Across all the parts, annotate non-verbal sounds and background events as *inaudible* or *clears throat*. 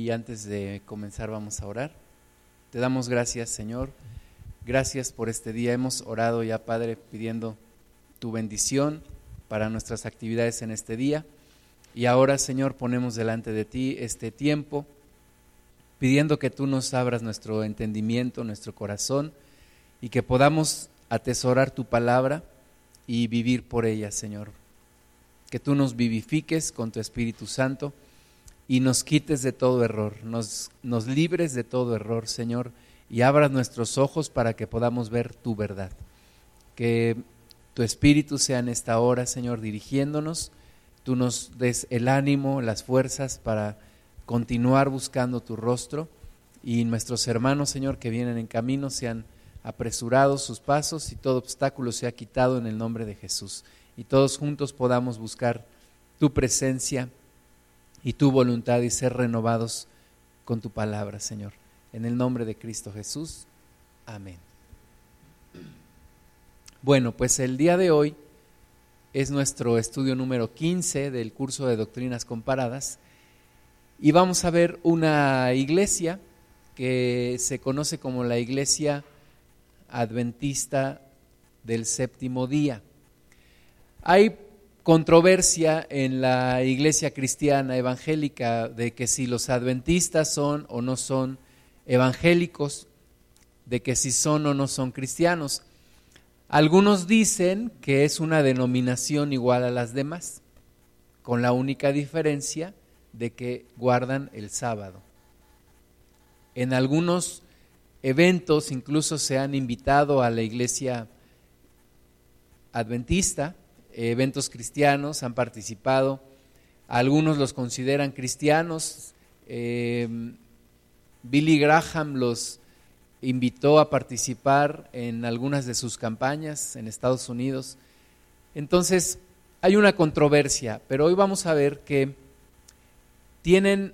Y antes de comenzar vamos a orar. Te damos gracias, Señor. Gracias por este día. Hemos orado ya, Padre, pidiendo tu bendición para nuestras actividades en este día. Y ahora, Señor, ponemos delante de ti este tiempo, pidiendo que tú nos abras nuestro entendimiento, nuestro corazón, y que podamos atesorar tu palabra y vivir por ella, Señor. Que tú nos vivifiques con tu Espíritu Santo y nos quites de todo error, nos, libres de todo error, Señor, y abras nuestros ojos para que podamos ver tu verdad. Que tu Espíritu sea en esta hora, Señor, dirigiéndonos, tú nos des el ánimo, las fuerzas para continuar buscando tu rostro y nuestros hermanos, Señor, que vienen en camino sean apresurados sus pasos y todo obstáculo sea quitado en el nombre de Jesús. Y todos juntos podamos buscar tu presencia y tu voluntad y ser renovados con tu palabra, Señor. En el nombre de Cristo Jesús. Amén. Bueno, pues el día de hoy es nuestro estudio número 15 del curso de Doctrinas Comparadas y vamos a ver una iglesia que se conoce como la iglesia adventista del séptimo día. Hay controversia en la iglesia cristiana evangélica de que si los adventistas son o no son evangélicos, de que si son o no son cristianos. Algunos dicen que es una denominación igual a las demás, con la única diferencia de que guardan el sábado. En algunos eventos incluso se han invitado a la iglesia adventista, eventos cristianos, han participado, algunos los consideran cristianos, em, Billy Graham los invitó a participar en algunas de sus campañas en Estados Unidos. Entonces, hay una controversia, pero hoy vamos a ver que tienen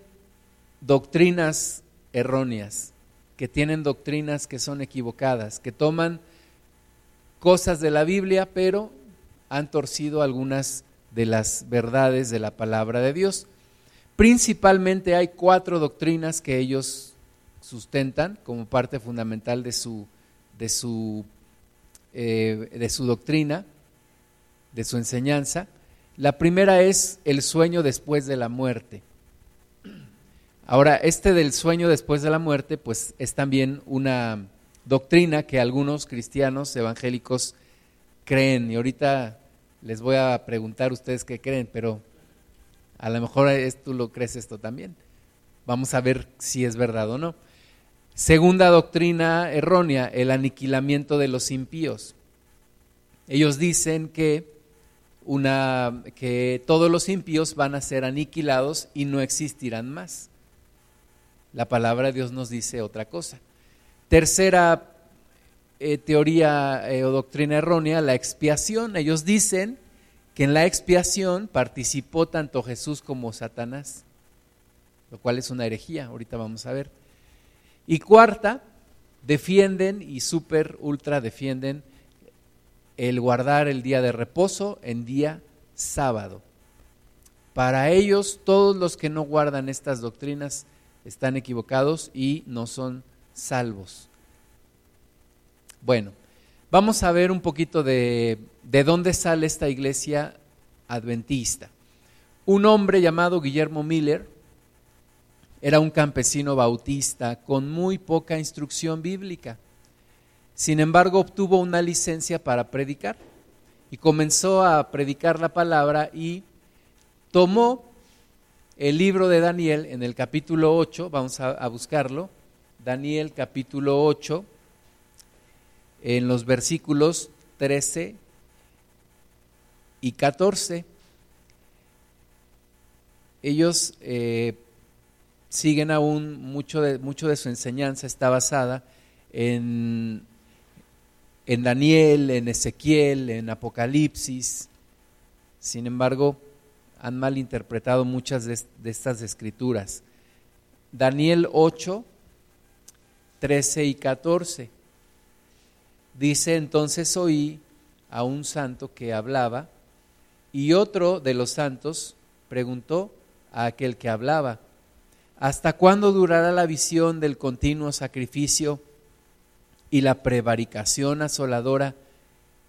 doctrinas erróneas que tienen doctrinas que son equivocadas, que toman cosas de la Biblia, pero han torcido algunas de las verdades de la palabra de Dios. Principalmente hay cuatro doctrinas que ellos sustentan como parte fundamental de su, de su, eh, de su doctrina, de su enseñanza. La primera es el sueño después de la muerte. Ahora, este del sueño después de la muerte, pues es también una doctrina que algunos cristianos evangélicos creen. Y ahorita les voy a preguntar ustedes qué creen, pero a lo mejor tú lo crees esto también. Vamos a ver si es verdad o no. Segunda doctrina errónea, el aniquilamiento de los impíos. Ellos dicen que, una, que todos los impíos van a ser aniquilados y no existirán más. La palabra de Dios nos dice otra cosa. Tercera eh, teoría eh, o doctrina errónea, la expiación. Ellos dicen que en la expiación participó tanto Jesús como Satanás, lo cual es una herejía, ahorita vamos a ver. Y cuarta, defienden y super ultra defienden el guardar el día de reposo en día sábado. Para ellos, todos los que no guardan estas doctrinas están equivocados y no son salvos. Bueno, vamos a ver un poquito de, de dónde sale esta iglesia adventista. Un hombre llamado Guillermo Miller era un campesino bautista con muy poca instrucción bíblica. Sin embargo, obtuvo una licencia para predicar y comenzó a predicar la palabra y tomó el libro de Daniel en el capítulo 8, vamos a, buscarlo, Daniel capítulo 8, en los versículos 13 y 14. Ellos eh, siguen aún, mucho de, de su enseñanza está basada en, en Daniel, en Ezequiel, en Apocalipsis. Sin embargo, han malinterpretado muchas de, estas escrituras. Daniel 8, 13 y 14. Dice entonces oí a un santo que hablaba y otro de los santos preguntó a aquel que hablaba, ¿hasta cuándo durará la visión del continuo sacrificio y la prevaricación asoladora,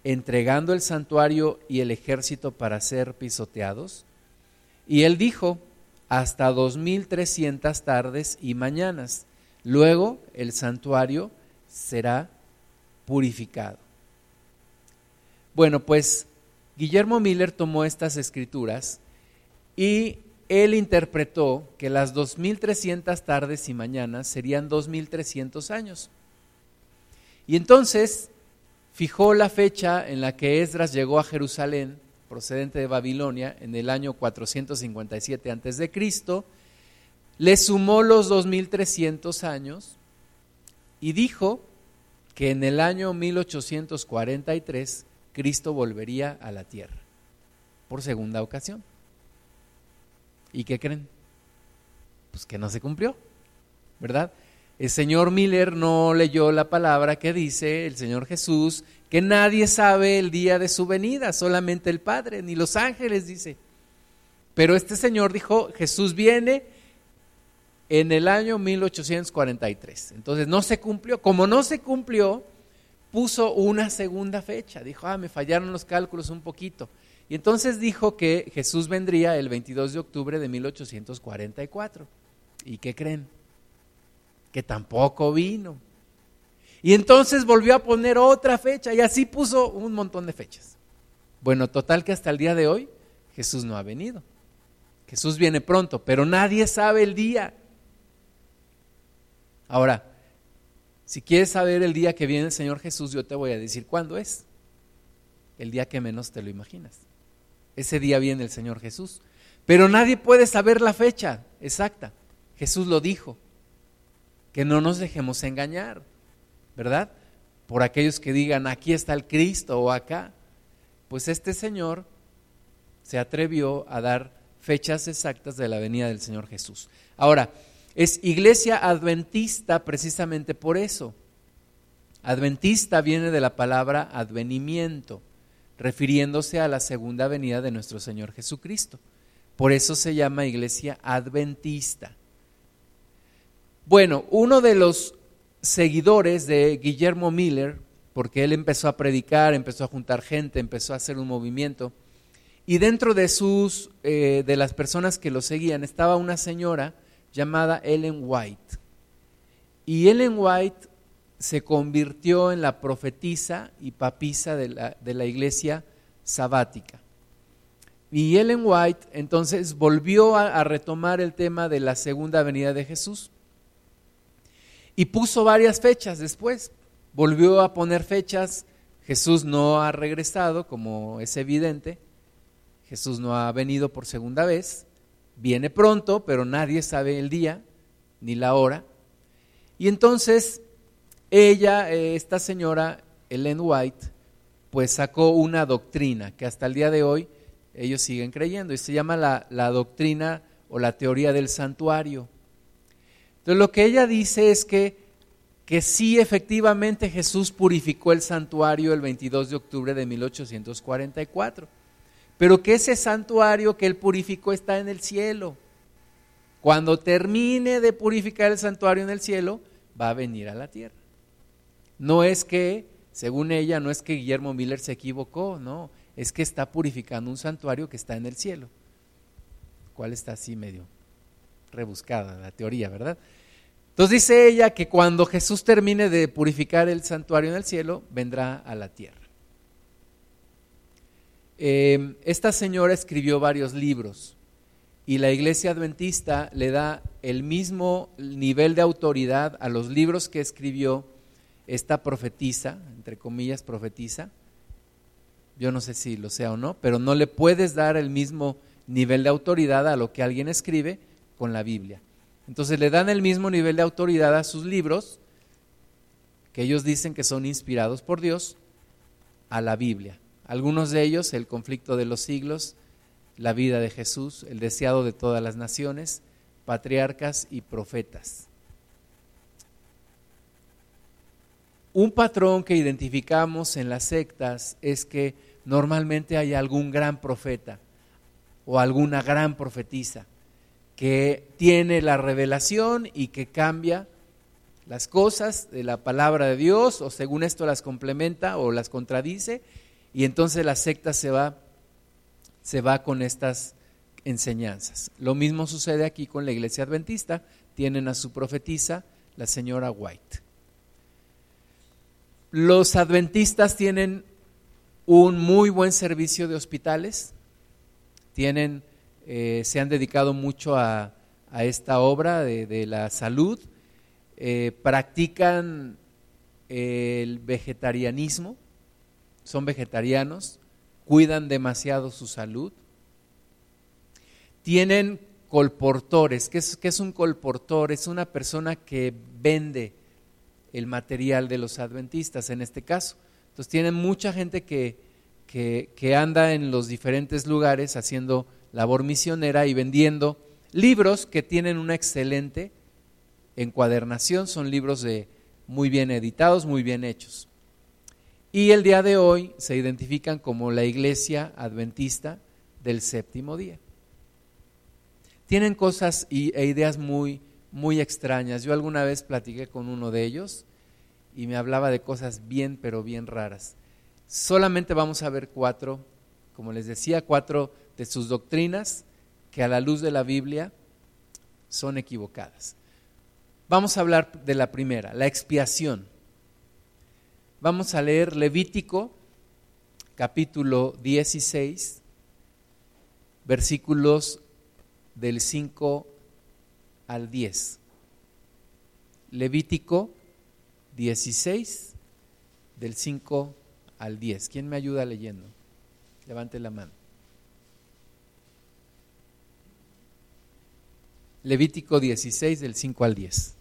entregando el santuario y el ejército para ser pisoteados? Y él dijo, hasta dos mil trescientas tardes y mañanas. Luego el santuario será purificado. Bueno, pues Guillermo Miller tomó estas escrituras y él interpretó que las 2300 tardes y mañanas serían 2300 años. Y entonces fijó la fecha en la que Esdras llegó a Jerusalén, procedente de Babilonia, en el año 457 a.C., le sumó los 2300 años y dijo que en el año 1843 Cristo volvería a la tierra por segunda ocasión. ¿Y qué creen? Pues que no se cumplió, ¿verdad? El señor Miller no leyó la palabra que dice el Señor Jesús, que nadie sabe el día de su venida, solamente el Padre, ni los ángeles, dice. Pero este señor dijo, Jesús viene en el año 1843. Entonces no se cumplió. Como no se cumplió, puso una segunda fecha. Dijo, ah, me fallaron los cálculos un poquito. Y entonces dijo que Jesús vendría el 22 de octubre de 1844. ¿Y qué creen? Que tampoco vino. Y entonces volvió a poner otra fecha y así puso un montón de fechas. Bueno, total que hasta el día de hoy Jesús no ha venido. Jesús viene pronto, pero nadie sabe el día. Ahora, si quieres saber el día que viene el Señor Jesús, yo te voy a decir cuándo es. El día que menos te lo imaginas. Ese día viene el Señor Jesús. Pero nadie puede saber la fecha exacta. Jesús lo dijo. Que no nos dejemos engañar, ¿verdad? Por aquellos que digan, aquí está el Cristo o acá. Pues este Señor se atrevió a dar fechas exactas de la venida del Señor Jesús. Ahora, es iglesia adventista precisamente por eso. Adventista viene de la palabra advenimiento refiriéndose a la segunda venida de nuestro Señor Jesucristo. Por eso se llama iglesia adventista. Bueno, uno de los seguidores de Guillermo Miller, porque él empezó a predicar, empezó a juntar gente, empezó a hacer un movimiento, y dentro de sus, eh, de las personas que lo seguían, estaba una señora llamada Ellen White. Y Ellen White se convirtió en la profetisa y papisa de la, iglesia sabática. Y Ellen White entonces volvió a, retomar el tema de la segunda venida de Jesús y puso varias fechas después. Volvió a poner fechas. Jesús no ha regresado, como es evidente. Jesús no ha venido por segunda vez. Viene pronto, pero nadie sabe el día ni la hora. Y entonces ella, eh, esta señora, Ellen White, pues sacó una doctrina que hasta el día de hoy ellos siguen creyendo y se llama la, la doctrina o la teoría del santuario. Entonces lo que ella dice es que, que sí efectivamente Jesús purificó el santuario el 22 de octubre de 1844, pero que ese santuario que él purificó está en el cielo. Cuando termine de purificar el santuario en el cielo, va a venir a la tierra. No es que, según ella, no es que Guillermo Miller se equivocó, no, es que está purificando un santuario que está en el cielo. ¿Cuál está así medio rebuscada la teoría, ¿verdad? Entonces dice ella que cuando Jesús termine de purificar el santuario en el cielo, vendrá a la tierra. Em, esta señora escribió varios libros y la iglesia adventista le da el mismo nivel de autoridad a los libros que escribió esta profetiza, entre comillas profetiza, yo no sé si lo sea o no, pero no le puedes dar el mismo nivel de autoridad a lo que alguien escribe con la Biblia. Entonces le dan el mismo nivel de autoridad a sus libros, que ellos dicen que son inspirados por Dios, a la Biblia. Algunos de ellos, el conflicto de los siglos, la vida de Jesús, el deseado de todas las naciones, patriarcas y profetas. Un patrón que identificamos en las sectas es que normalmente hay algún gran profeta o alguna gran profetisa que tiene la revelación y que cambia las cosas de la palabra de Dios o según esto las complementa o las contradice y entonces la secta se va se va con estas enseñanzas. Lo mismo sucede aquí con la iglesia adventista, tienen a su profetisa, la señora White. Los adventistas tienen un muy buen servicio de hospitales, tienen, eh, se han dedicado mucho a, esta obra de, la salud, eh, practican el vegetarianismo, son vegetarianos, cuidan demasiado su salud. Tienen colportores. ¿Qué es, qué es un colportor? Es una persona que vende el material de los adventistas en este caso. Entonces tienen mucha gente que, que, que, anda en los diferentes lugares haciendo labor misionera y vendiendo libros que tienen una excelente encuadernación, son libros de muy bien editados, muy bien hechos y el día de hoy se identifican como la iglesia adventista del séptimo día. Tienen cosas e ideas muy, muy extrañas. Yo alguna vez platiqué con uno de ellos y me hablaba de cosas bien, pero bien raras. Solamente vamos a ver cuatro, como les decía, cuatro de sus doctrinas que a la luz de la Biblia son equivocadas. Vamos a hablar de la primera, la expiación. Vamos a leer Levítico capítulo 16, versículos del 5 al 10. Levítico 16, del 5 al 10. ¿Quién me ayuda leyendo? Levante la mano. Levítico 16, del 5 al 10.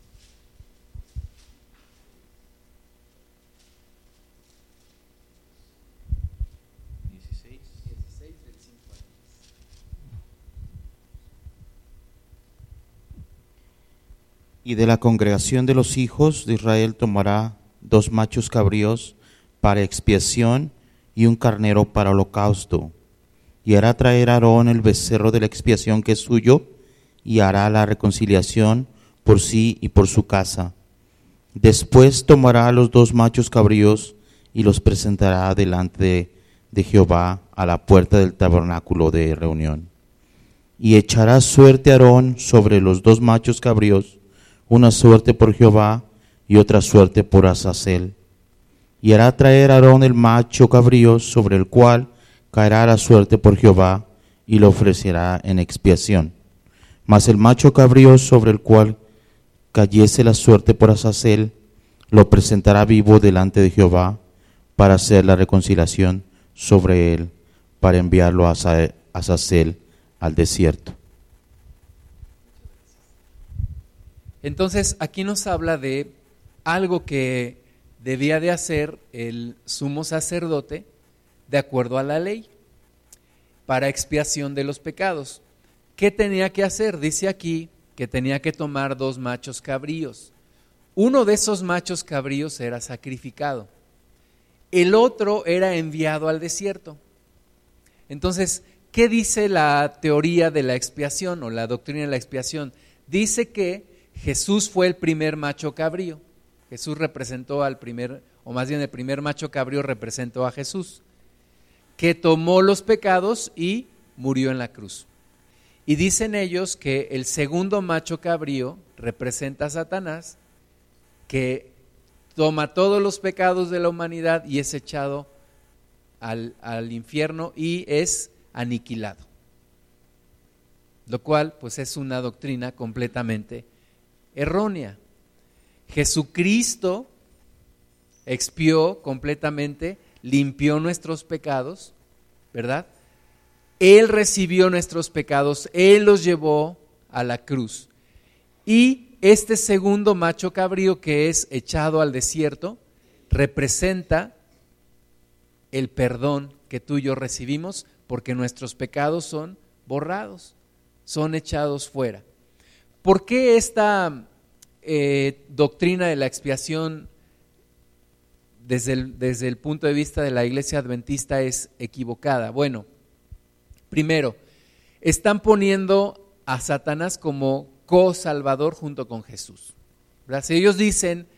Y de la congregación de los hijos de Israel tomará dos machos cabríos para expiación y un carnero para holocausto. Y hará traer a Aarón el becerro de la expiación que es suyo, y hará la reconciliación por sí y por su casa. Después tomará los dos machos cabríos y los presentará delante de, de Jehová a la puerta del tabernáculo de reunión. Y echará suerte Aarón sobre los dos machos cabríos una suerte por Jehová y otra suerte por Azazel. Y hará traer a Aarón el macho cabrío sobre el cual caerá la suerte por Jehová y lo ofrecerá en expiación. Mas el macho cabrío sobre el cual cayese la suerte por Azazel, lo presentará vivo delante de Jehová para hacer la reconciliación sobre él, para enviarlo a Azazel al desierto. Entonces, aquí nos habla de algo que debía de hacer el sumo sacerdote de acuerdo a la ley para expiación de los pecados. ¿Qué tenía que hacer? Dice aquí que tenía que tomar dos machos cabríos. Uno de esos machos cabríos era sacrificado. El otro era enviado al desierto. Entonces, ¿qué dice la teoría de la expiación o la doctrina de la expiación? Dice que Jesús fue el primer macho cabrío. Jesús representó al primer, o más bien el primer macho cabrío representó a Jesús, que tomó los pecados y murió en la cruz. Y dicen ellos que el segundo macho cabrío representa a Satanás, que toma todos los pecados de la humanidad y es echado al, al infierno y es aniquilado. Lo cual pues es una doctrina completamente errónea. Jesucristo expió completamente, limpió nuestros pecados, ¿verdad? Él recibió nuestros pecados, Él los llevó a la cruz. Y este segundo macho cabrío que es echado al desierto representa el perdón que tú y yo recibimos porque nuestros pecados son borrados, son echados fuera. ¿Por qué esta eh, doctrina de la expiación desde el, desde el punto de vista de la iglesia adventista es equivocada? Bueno, primero, están poniendo a Satanás como co-salvador junto con Jesús. Si ellos dicen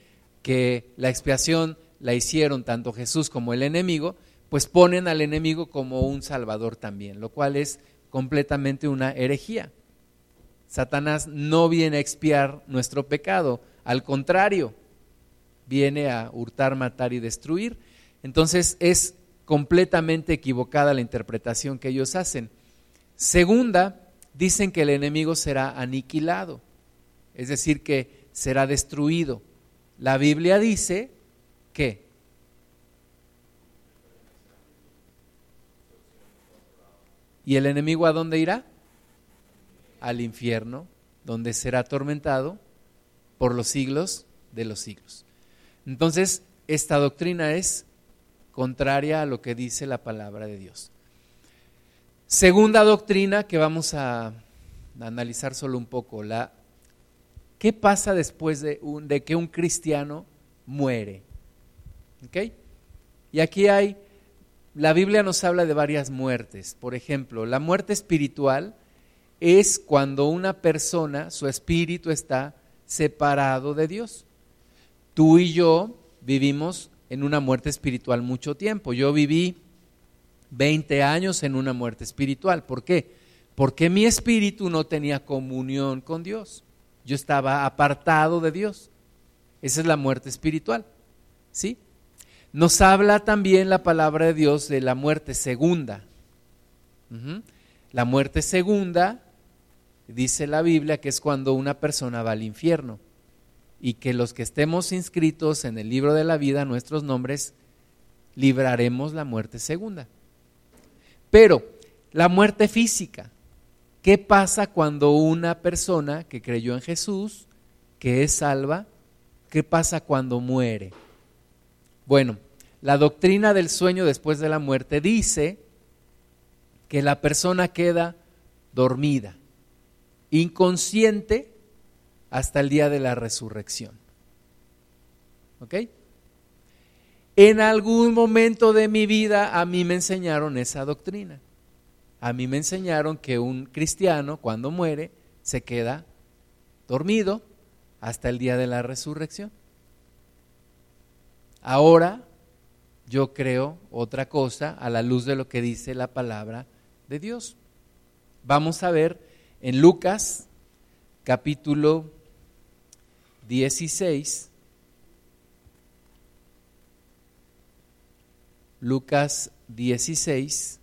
que la expiación la hicieron tanto Jesús como el enemigo, pues ponen al enemigo como un salvador también, lo cual es completamente una herejía. Satanás no viene a expiar nuestro pecado, al contrario, viene a hurtar, matar y destruir. Entonces es completamente equivocada la interpretación que ellos hacen. Segunda, dicen que el enemigo será aniquilado, es decir, que será destruido. La Biblia dice que ¿Y el enemigo a dónde irá? Al infierno, donde será atormentado por los siglos de los siglos. Entonces, esta doctrina es contraria a lo que dice la palabra de Dios. Segunda doctrina que vamos a analizar solo un poco, la ¿qué pasa después de, de que un cristiano muere? Y aquí hay, la Biblia nos habla de varias muertes. Por ejemplo, la muerte espiritual es cuando una persona, su espíritu está separado de Dios. Tú y yo vivimos en una muerte espiritual mucho tiempo. Yo viví 20 años en una muerte espiritual. ¿Por qué? Porque mi espíritu no tenía comunión con Dios. Yo estaba apartado de Dios. Esa es la muerte espiritual. ¿Sí? Nos habla también la palabra de Dios de la muerte segunda. La muerte segunda, dice la Biblia, que es cuando una persona va al infierno y que los que estemos inscritos en el libro de la vida, nuestros nombres, libraremos la muerte segunda. Pero la muerte física, ¿qué pasa cuando una persona que creyó en Jesús, que es salva, qué pasa cuando muere? Bueno, la doctrina del sueño después de la muerte dice que la persona queda dormida, inconsciente, hasta el día de la resurrección. ¿Ok? En algún momento de mi vida a mí me enseñaron esa doctrina. A mí me enseñaron que un cristiano cuando muere se queda dormido hasta el día de la resurrección. Ahora yo creo otra cosa a la luz de lo que dice la palabra de Dios. Vamos a ver en Lucas capítulo 16, Lucas 16,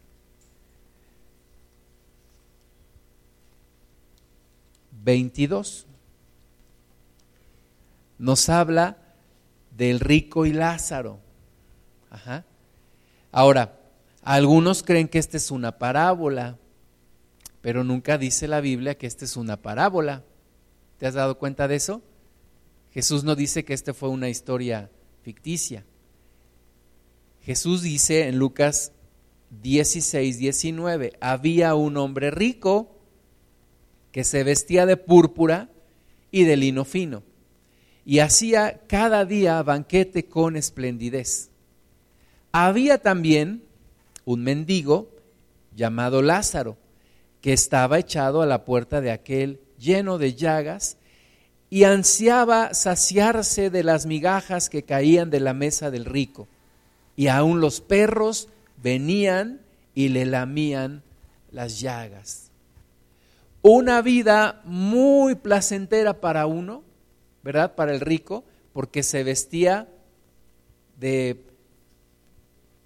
22, nos habla del rico y Lázaro. Ahora, algunos creen que esta es una parábola, pero nunca dice la Biblia que esta es una parábola. ¿Te has dado cuenta de eso? Jesús no dice que esta fue una historia ficticia. Jesús dice en Lucas 16, 19, había un hombre rico que se vestía de púrpura y de lino fino y hacía cada día banquete con esplendidez. Había también un mendigo llamado Lázaro que estaba echado a la puerta de aquel lleno de llagas y ansiaba saciarse de las migajas que caían de la mesa del rico. Y aún los perros venían y le lamían las llagas. Una vida muy placentera para uno, ¿verdad? Para el rico, porque se vestía de,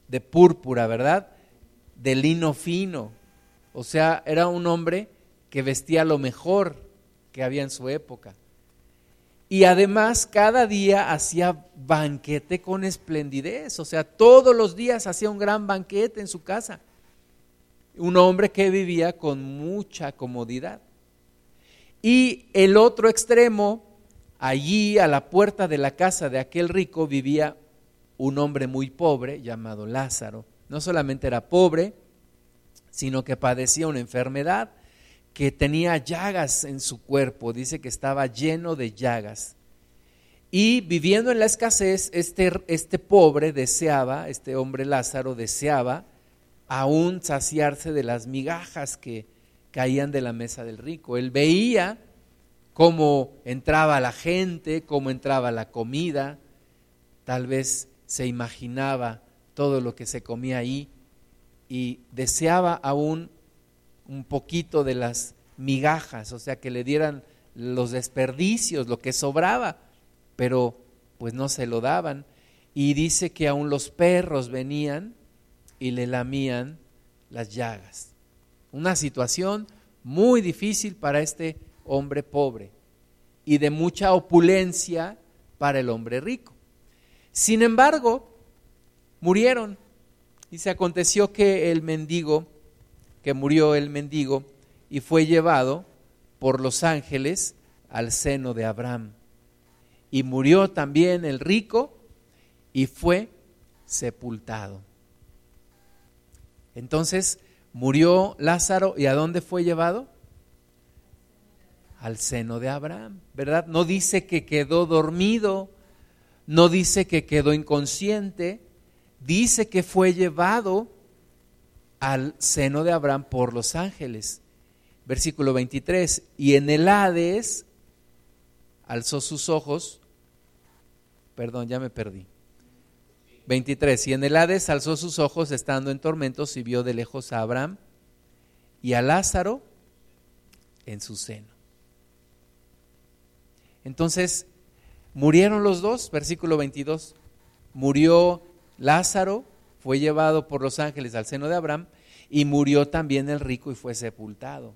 de púrpura, ¿verdad? De lino fino. O sea, era un hombre que vestía lo mejor que había en su época. Y además cada día hacía banquete con esplendidez, o sea, todos los días hacía un gran banquete en su casa. Un hombre que vivía con mucha comodidad. Y el otro extremo, allí a la puerta de la casa de aquel rico vivía un hombre muy pobre llamado Lázaro. No solamente era pobre, sino que padecía una enfermedad que tenía llagas en su cuerpo, dice que estaba lleno de llagas. Y viviendo en la escasez, este, este pobre deseaba, este hombre Lázaro deseaba aún saciarse de las migajas que, caían de la mesa del rico. Él veía cómo entraba la gente, cómo entraba la comida, tal vez se imaginaba todo lo que se comía ahí y deseaba aún un poquito de las migajas, o sea, que le dieran los desperdicios, lo que sobraba, pero pues no se lo daban. Y dice que aún los perros venían y le lamían las llagas. Una situación muy difícil para este hombre pobre y de mucha opulencia para el hombre rico. Sin embargo, murieron se aconteció que el mendigo, que murió el mendigo y fue llevado por los ángeles al seno de Abraham. Y murió también el rico y fue sepultado. Entonces murió Lázaro y ¿a dónde fue llevado? Al seno de Abraham, ¿verdad? No dice que quedó dormido, no dice que quedó inconsciente, dice que fue llevado al seno de Abraham por los ángeles. Versículo 23, y en el Hades alzó sus ojos, perdón, ya me perdí. 23, y en el Hades alzó sus ojos estando en tormentos y vio de lejos a Abraham y a Lázaro en su seno. Entonces, murieron los dos, versículo 22, murió Lázaro fue llevado por los ángeles al seno de Abraham y murió también el rico y fue sepultado.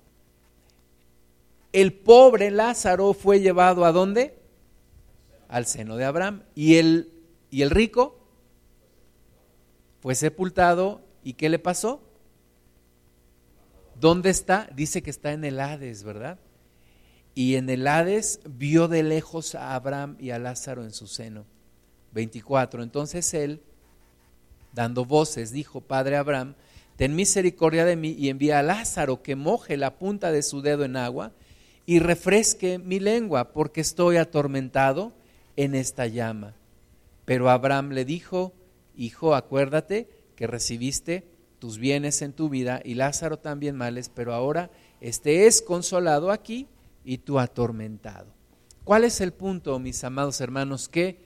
El pobre Lázaro fue llevado a dónde? Al seno de Abraham. ¿Y el, y el rico? Fue sepultado. ¿Y qué le pasó? ¿Dónde está? Dice que está en el Hades, ¿verdad? Y en el Hades vio de lejos a Abraham y a Lázaro en su seno. 24. Entonces él dando voces, dijo, Padre Abraham, ten misericordia de mí y envía a Lázaro que moje la punta de su dedo en agua y refresque mi lengua, porque estoy atormentado en esta llama. Pero Abraham le dijo, Hijo, acuérdate que recibiste tus bienes en tu vida y Lázaro también males, pero ahora este es consolado aquí y tú atormentado. ¿Cuál es el punto, mis amados hermanos? Que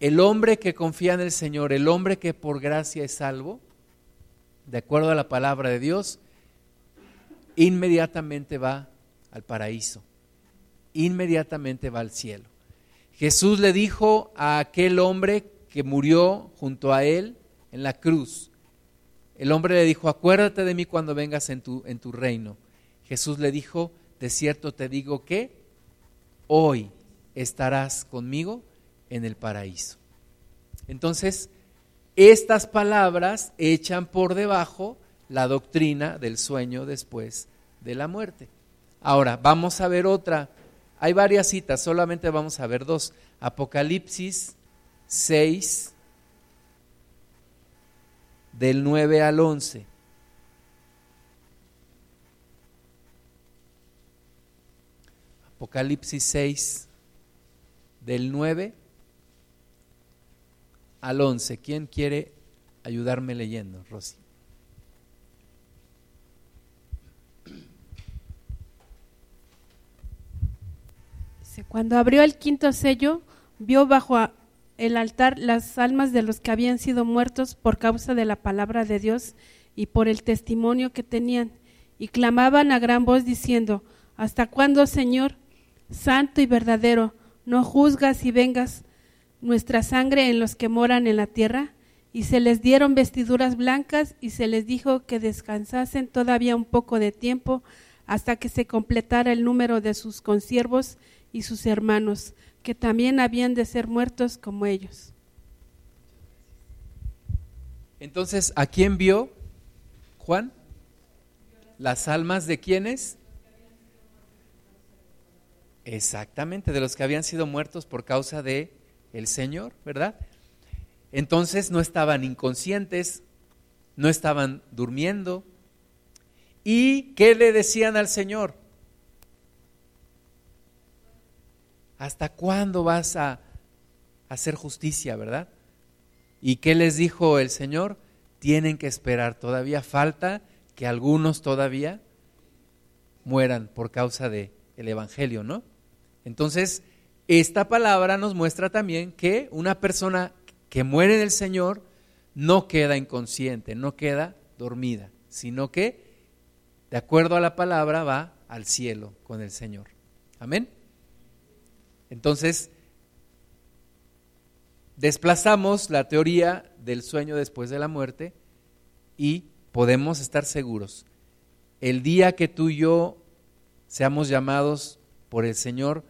el hombre que confía en el Señor, el hombre que por gracia es salvo, de acuerdo a la palabra de Dios, inmediatamente va al paraíso, inmediatamente va al cielo. Jesús le dijo a aquel hombre que murió junto a él en la cruz, el hombre le dijo, acuérdate de mí cuando vengas en tu, en tu reino. Jesús le dijo, de cierto te digo que hoy estarás conmigo en el paraíso. Entonces, estas palabras echan por debajo la doctrina del sueño después de la muerte. Ahora, vamos a ver otra. Hay varias citas, solamente vamos a ver dos. Apocalipsis 6, del 9 al 11. Apocalipsis 6, del 9 al 11. ¿Quién quiere ayudarme leyendo, Rosy? Cuando abrió el quinto sello, vio bajo el altar las almas de los que habían sido muertos por causa de la palabra de Dios y por el testimonio que tenían, y clamaban a gran voz diciendo, ¿Hasta cuándo, Señor, santo y verdadero, no juzgas y vengas nuestra sangre en los que moran en la tierra? Y se les dieron vestiduras blancas y se les dijo que descansasen todavía un poco de tiempo hasta que se completara el número de sus consiervos y sus hermanos, que también habían de ser muertos como ellos. Entonces, ¿a quién vio Juan? ¿Las almas de quiénes? Exactamente, de los que habían sido muertos por causa de el Señor, ¿verdad? Entonces no estaban inconscientes, no estaban durmiendo. ¿Y qué le decían al Señor? ¿Hasta cuándo vas a hacer justicia, verdad? ¿Y qué les dijo el Señor? Tienen que esperar, todavía falta que algunos todavía mueran por causa del el Evangelio, ¿no? Entonces, esta palabra nos muestra también que una persona que muere en el Señor no queda inconsciente, no queda dormida, sino que, de acuerdo a la palabra, va al cielo con el Señor. Amén. Entonces, desplazamos la teoría del sueño después de la muerte y podemos estar seguros. El día que tú y yo seamos llamados por el Señor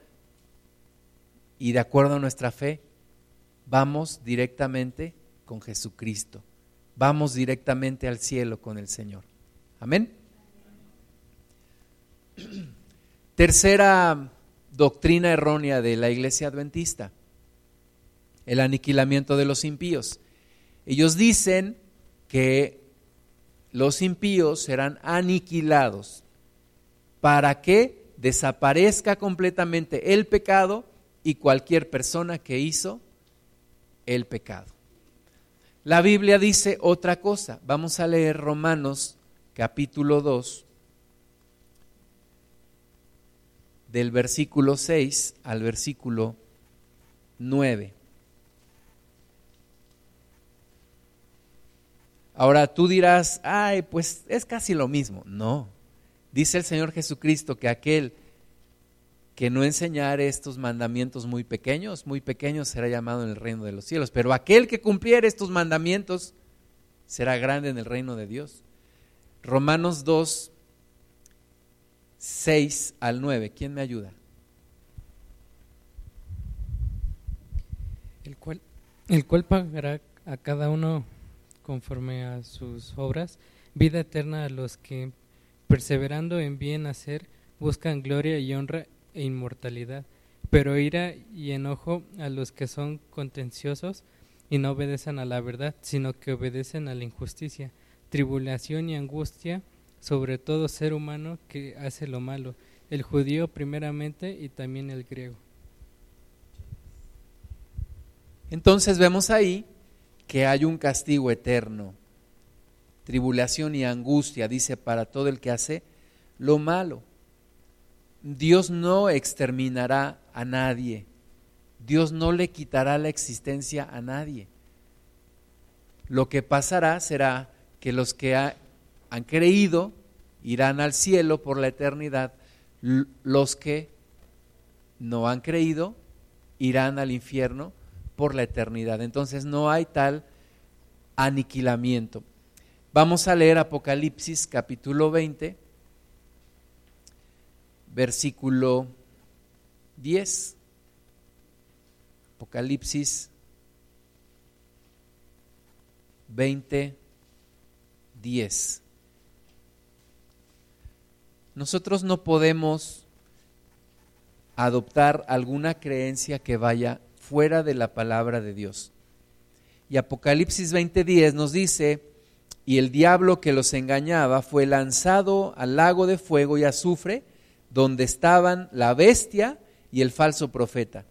y de acuerdo a nuestra fe, vamos directamente con Jesucristo. Vamos directamente al cielo con el Señor. Amén. *clears throat* Tercera doctrina errónea de la iglesia adventista, el aniquilamiento de los impíos. Ellos dicen que los impíos serán aniquilados para que desaparezca completamente el pecado y cualquier persona que hizo el pecado. La Biblia dice otra cosa. Vamos a leer Romanos capítulo 2, del versículo 6 al versículo 9. Ahora tú dirás, ay, pues es casi lo mismo. No, dice el Señor Jesucristo que aquel que no enseñare estos mandamientos muy pequeños, muy pequeños será llamado en el reino de los cielos, pero aquel que cumpliere estos mandamientos será grande en el reino de Dios. Romanos 2, 6 al 9, ¿quién me ayuda? El cual, el cual pagará a cada uno conforme a sus obras, vida eterna a los que, perseverando en bien hacer, buscan gloria y honra e inmortalidad, pero ira y enojo a los que son contenciosos y no obedecen a la verdad, sino que obedecen a la injusticia, tribulación y angustia sobre todo ser humano que hace lo malo, el judío primeramente y también el griego. Entonces vemos ahí que hay un castigo eterno, tribulación y angustia, dice, para todo el que hace lo malo. Dios no exterminará a nadie. Dios no le quitará la existencia a nadie. Lo que pasará será que los que han creído irán al cielo por la eternidad. Los que no han creído irán al infierno por la eternidad. Entonces no hay tal aniquilamiento. Vamos a leer Apocalipsis capítulo 20 versículo 10. Apocalipsis 20, 10. Nosotros no podemos adoptar alguna creencia que vaya fuera de la palabra de Dios. Y Apocalipsis 20:10 nos dice, y el diablo que los engañaba fue lanzado al lago de fuego y azufre, donde estaban la bestia y el falso profeta,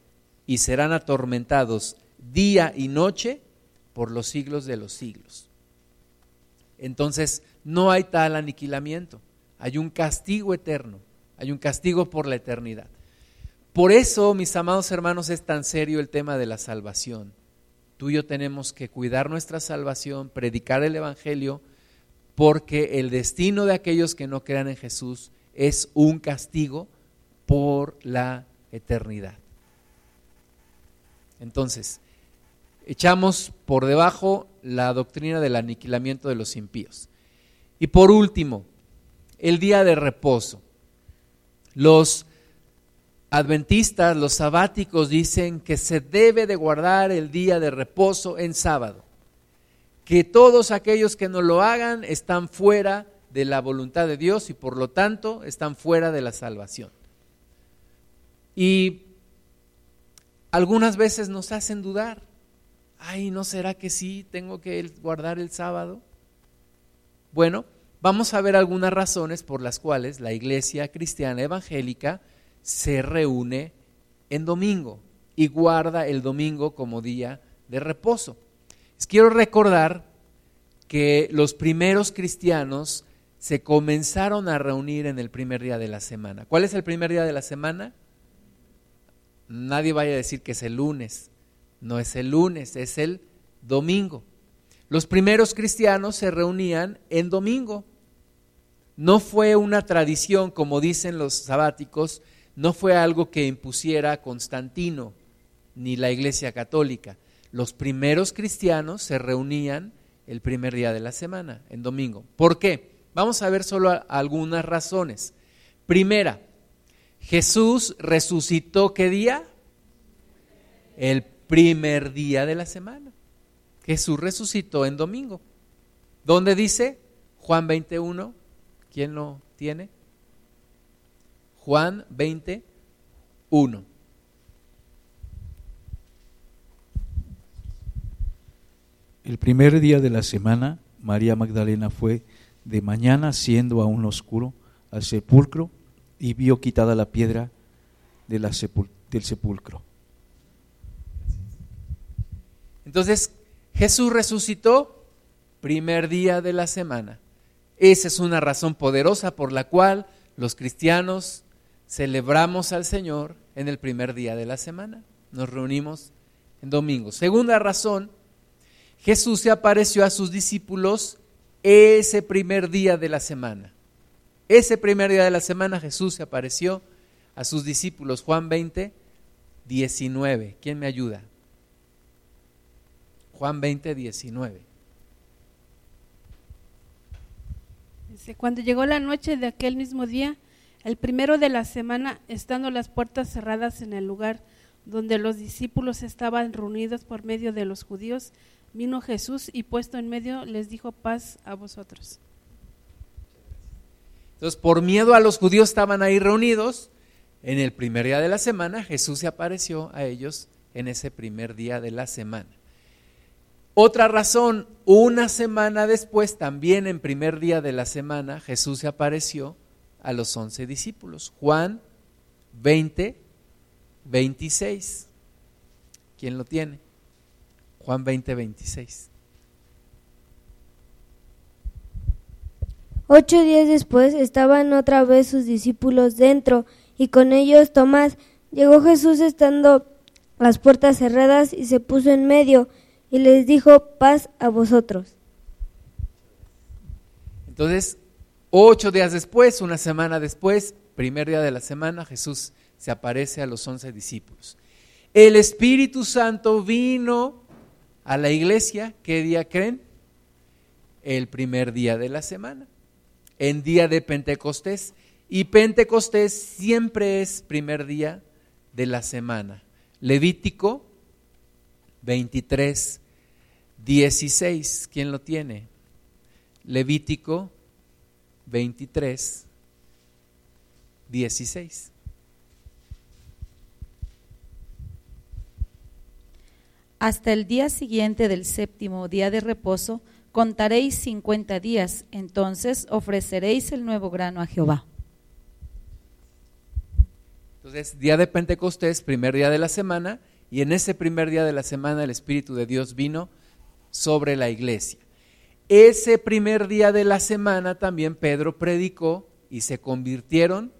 y serán atormentados día y noche por los siglos de los siglos. Entonces, no hay tal aniquilamiento, hay un castigo eterno, hay un castigo por la eternidad. Por eso, mis amados hermanos, es tan serio el tema de la salvación. Tú y yo tenemos que cuidar nuestra salvación, predicar el Evangelio, porque el destino de aquellos que no crean en Jesús es un castigo por la eternidad. Entonces, echamos por debajo la doctrina del aniquilamiento de los impíos. Y por último, el día de reposo. Los adventistas, los sabáticos dicen que se debe de guardar el día de reposo en sábado, que todos aquellos que no lo hagan están fuera de la voluntad de Dios y por lo tanto están fuera de la salvación. Y algunas veces nos hacen dudar, ay, ¿no será que sí tengo que guardar el sábado? Bueno, vamos a ver algunas razones por las cuales la iglesia cristiana evangélica se reúne en domingo y guarda el domingo como día de reposo. quiero recordar que los primeros cristianos se comenzaron a reunir en el primer día de la semana. ¿Cuál es el primer día de la semana? Nadie vaya a decir que es el lunes. No es el lunes, es el domingo. Los primeros cristianos se reunían en domingo. No fue una tradición, como dicen los sabáticos, no fue algo que impusiera Constantino ni la Iglesia Católica. Los primeros cristianos se reunían el primer día de la semana, en domingo. ¿Por qué? Vamos a ver solo algunas razones. Primera, Jesús resucitó qué día? El primer día de la semana. Jesús resucitó en domingo. ¿Dónde dice? Juan 21. ¿Quién lo tiene? Juan 21. El primer día de la semana, María Magdalena fue de mañana, siendo aún oscuro, al sepulcro y vio quitada la piedra del sepulcro. Entonces, Jesús resucitó primer día de la semana. Esa es una razón poderosa por la cual los cristianos celebramos al Señor en el primer día de la semana. Nos reunimos en domingo. Segunda razón, Jesús se apareció a sus discípulos ese primer día de la semana. Ese primer día de la semana Jesús se apareció a sus discípulos. Juan 20, 19. ¿Quién me ayuda? Juan 20, 19. Cuando llegó la noche de aquel mismo día, el primero de la semana, estando las puertas cerradas en el lugar donde los discípulos estaban reunidos por medio de los judíos, vino Jesús y puesto en medio les dijo paz a vosotros. Entonces, por miedo a los judíos estaban ahí reunidos. En el primer día de la semana, Jesús se apareció a ellos en ese primer día de la semana. Otra razón, una semana después, también en primer día de la semana, Jesús se apareció a los once discípulos. Juan 20, 26. ¿Quién lo tiene? Juan 20, 26. Ocho días después estaban otra vez sus discípulos dentro y con ellos Tomás. Llegó Jesús estando las puertas cerradas y se puso en medio y les dijo, paz a vosotros. Entonces, ocho días después, una semana después, primer día de la semana, Jesús se aparece a los once discípulos. El Espíritu Santo vino a la iglesia, ¿qué día creen? El primer día de la semana, en día de Pentecostés. Y Pentecostés siempre es primer día de la semana. Levítico 23, 16, ¿quién lo tiene? Levítico 23, 16. Hasta el día siguiente del séptimo día de reposo, contaréis cincuenta días, entonces ofreceréis el nuevo grano a Jehová. Entonces, día de Pentecostés, primer día de la semana, y en ese primer día de la semana el Espíritu de Dios vino sobre la iglesia. Ese primer día de la semana también Pedro predicó y se convirtieron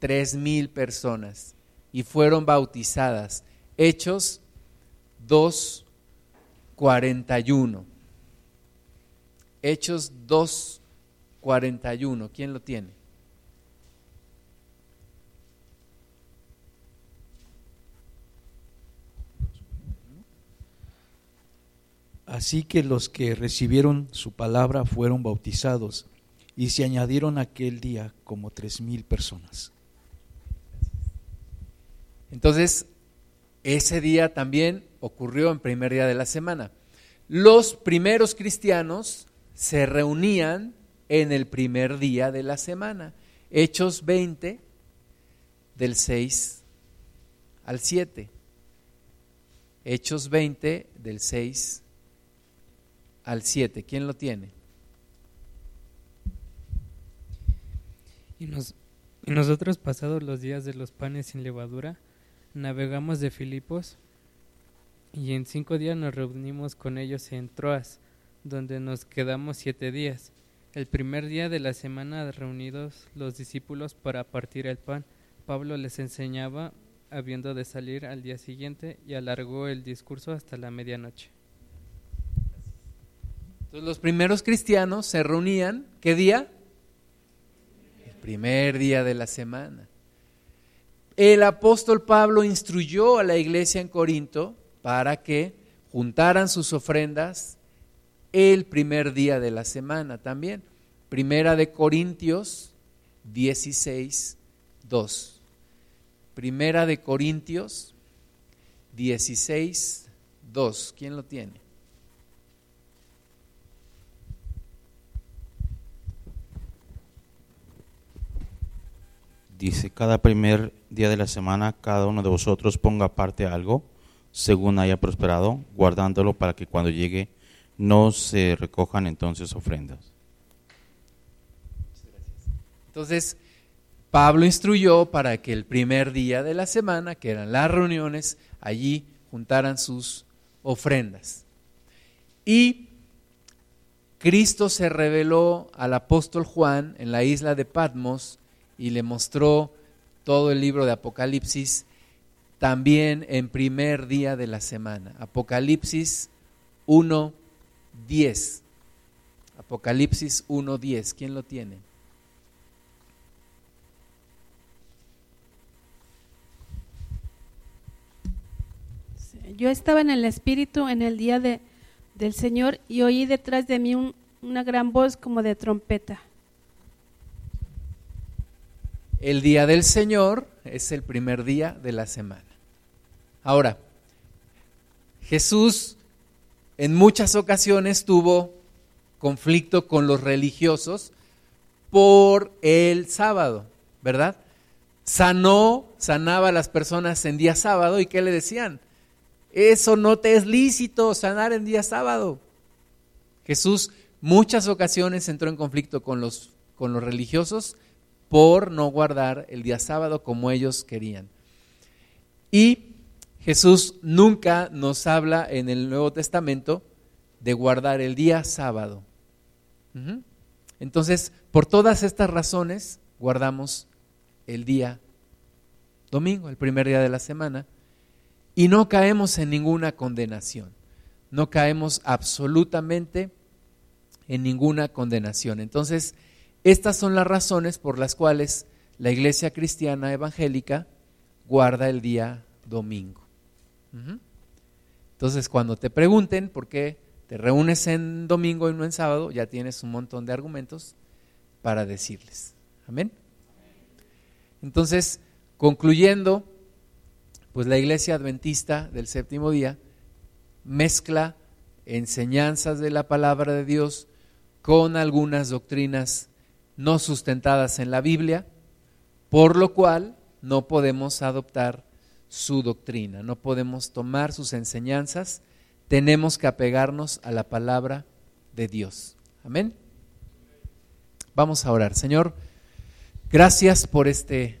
tres mil personas y fueron bautizadas. Hechos 2, 41. Hechos 2, 41. ¿Quién lo tiene? Así que los que recibieron su palabra fueron bautizados y se añadieron aquel día como tres mil personas. Entonces, ese día también ocurrió en primer día de la semana. Los primeros cristianos se reunían en el primer día de la semana. Hechos 20, del 6 al 7. Hechos 20, del 6 al 7. ¿Quién lo tiene? Y, nosotros, pasados los días de los panes sin levadura, navegamos de Filipos y en cinco días nos reunimos con ellos en Troas, donde nos quedamos siete días. El primer día de la semana reunidos los discípulos para partir el pan, Pablo les enseñaba habiendo de salir al día siguiente y alargó el discurso hasta la medianoche. Entonces los primeros cristianos se reunían, ¿qué día? El primer día de la semana. El apóstol Pablo instruyó a la iglesia en Corinto para que juntaran sus ofrendas el primer día de la semana también. Primera de Corintios 16, 2. Primera de Corintios 16, 2. ¿Quién lo tiene? Dice, cada primer día de la semana cada uno de vosotros ponga aparte algo, según haya prosperado, guardándolo para que cuando llegue no se recojan entonces ofrendas. Entonces, Pablo instruyó para que el primer día de la semana, que eran las reuniones, allí juntaran sus ofrendas. Y Cristo se reveló al apóstol Juan en la isla de Patmos y le mostró todo el libro de Apocalipsis también en primer día de la semana. Apocalipsis 1, 10. Apocalipsis 1, 10. ¿Quién lo tiene? Yo estaba en el Espíritu en el día de, del Señor y oí detrás de mí un- una gran voz como de trompeta. El día del Señor es el primer día de la semana. Ahora, Jesús en muchas ocasiones tuvo conflicto con los religiosos por el sábado, ¿verdad? Sanó, sanaba a las personas en día sábado y ¿qué le decían? Eso no te es lícito sanar en día sábado. Jesús muchas ocasiones entró en conflicto con los, con los religiosos por no guardar el día sábado como ellos querían. Y Jesús nunca nos habla en el Nuevo Testamento de guardar el día sábado. Entonces, por todas estas razones, guardamos el día domingo, el primer día de la semana, y no caemos en ninguna condenación. No caemos absolutamente en ninguna condenación. Entonces, estas son las razones por las cuales la iglesia cristiana evangélica guarda el día domingo. Entonces, cuando te pregunten por qué te reúnes en domingo y no en sábado, ya tienes un montón de argumentos para decirles. Amén. Entonces, concluyendo, pues la iglesia adventista del séptimo día mezcla enseñanzas de la palabra de Dios con algunas doctrinas no sustentadas en la Biblia, por lo cual no podemos adoptar su doctrina, no podemos tomar sus enseñanzas, tenemos que apegarnos a la palabra de Dios. Amén. Vamos a orar. Señor, gracias por este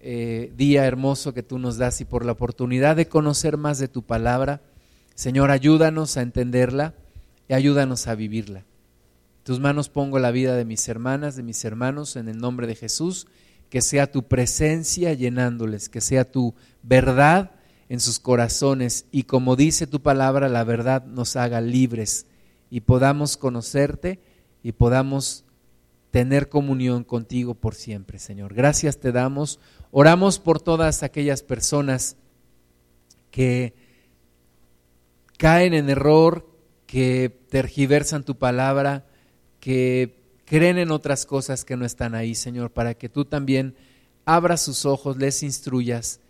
eh, día hermoso que tú nos das y por la oportunidad de conocer más de tu palabra. Señor, ayúdanos a entenderla y ayúdanos a vivirla. En tus manos pongo la vida de mis hermanas, de mis hermanos, en el nombre de Jesús, que sea tu presencia llenándoles, que sea tu verdad en sus corazones y como dice tu palabra, la verdad nos haga libres y podamos conocerte y podamos tener comunión contigo por siempre, Señor. Gracias te damos. Oramos por todas aquellas personas que caen en error, que tergiversan tu palabra, que creen en otras cosas que no están ahí, Señor, para que tú también abras sus ojos, les instruyas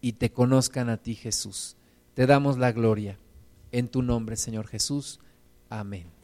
y te conozcan a ti, Jesús. Te damos la gloria en tu nombre, Señor Jesús. Amén.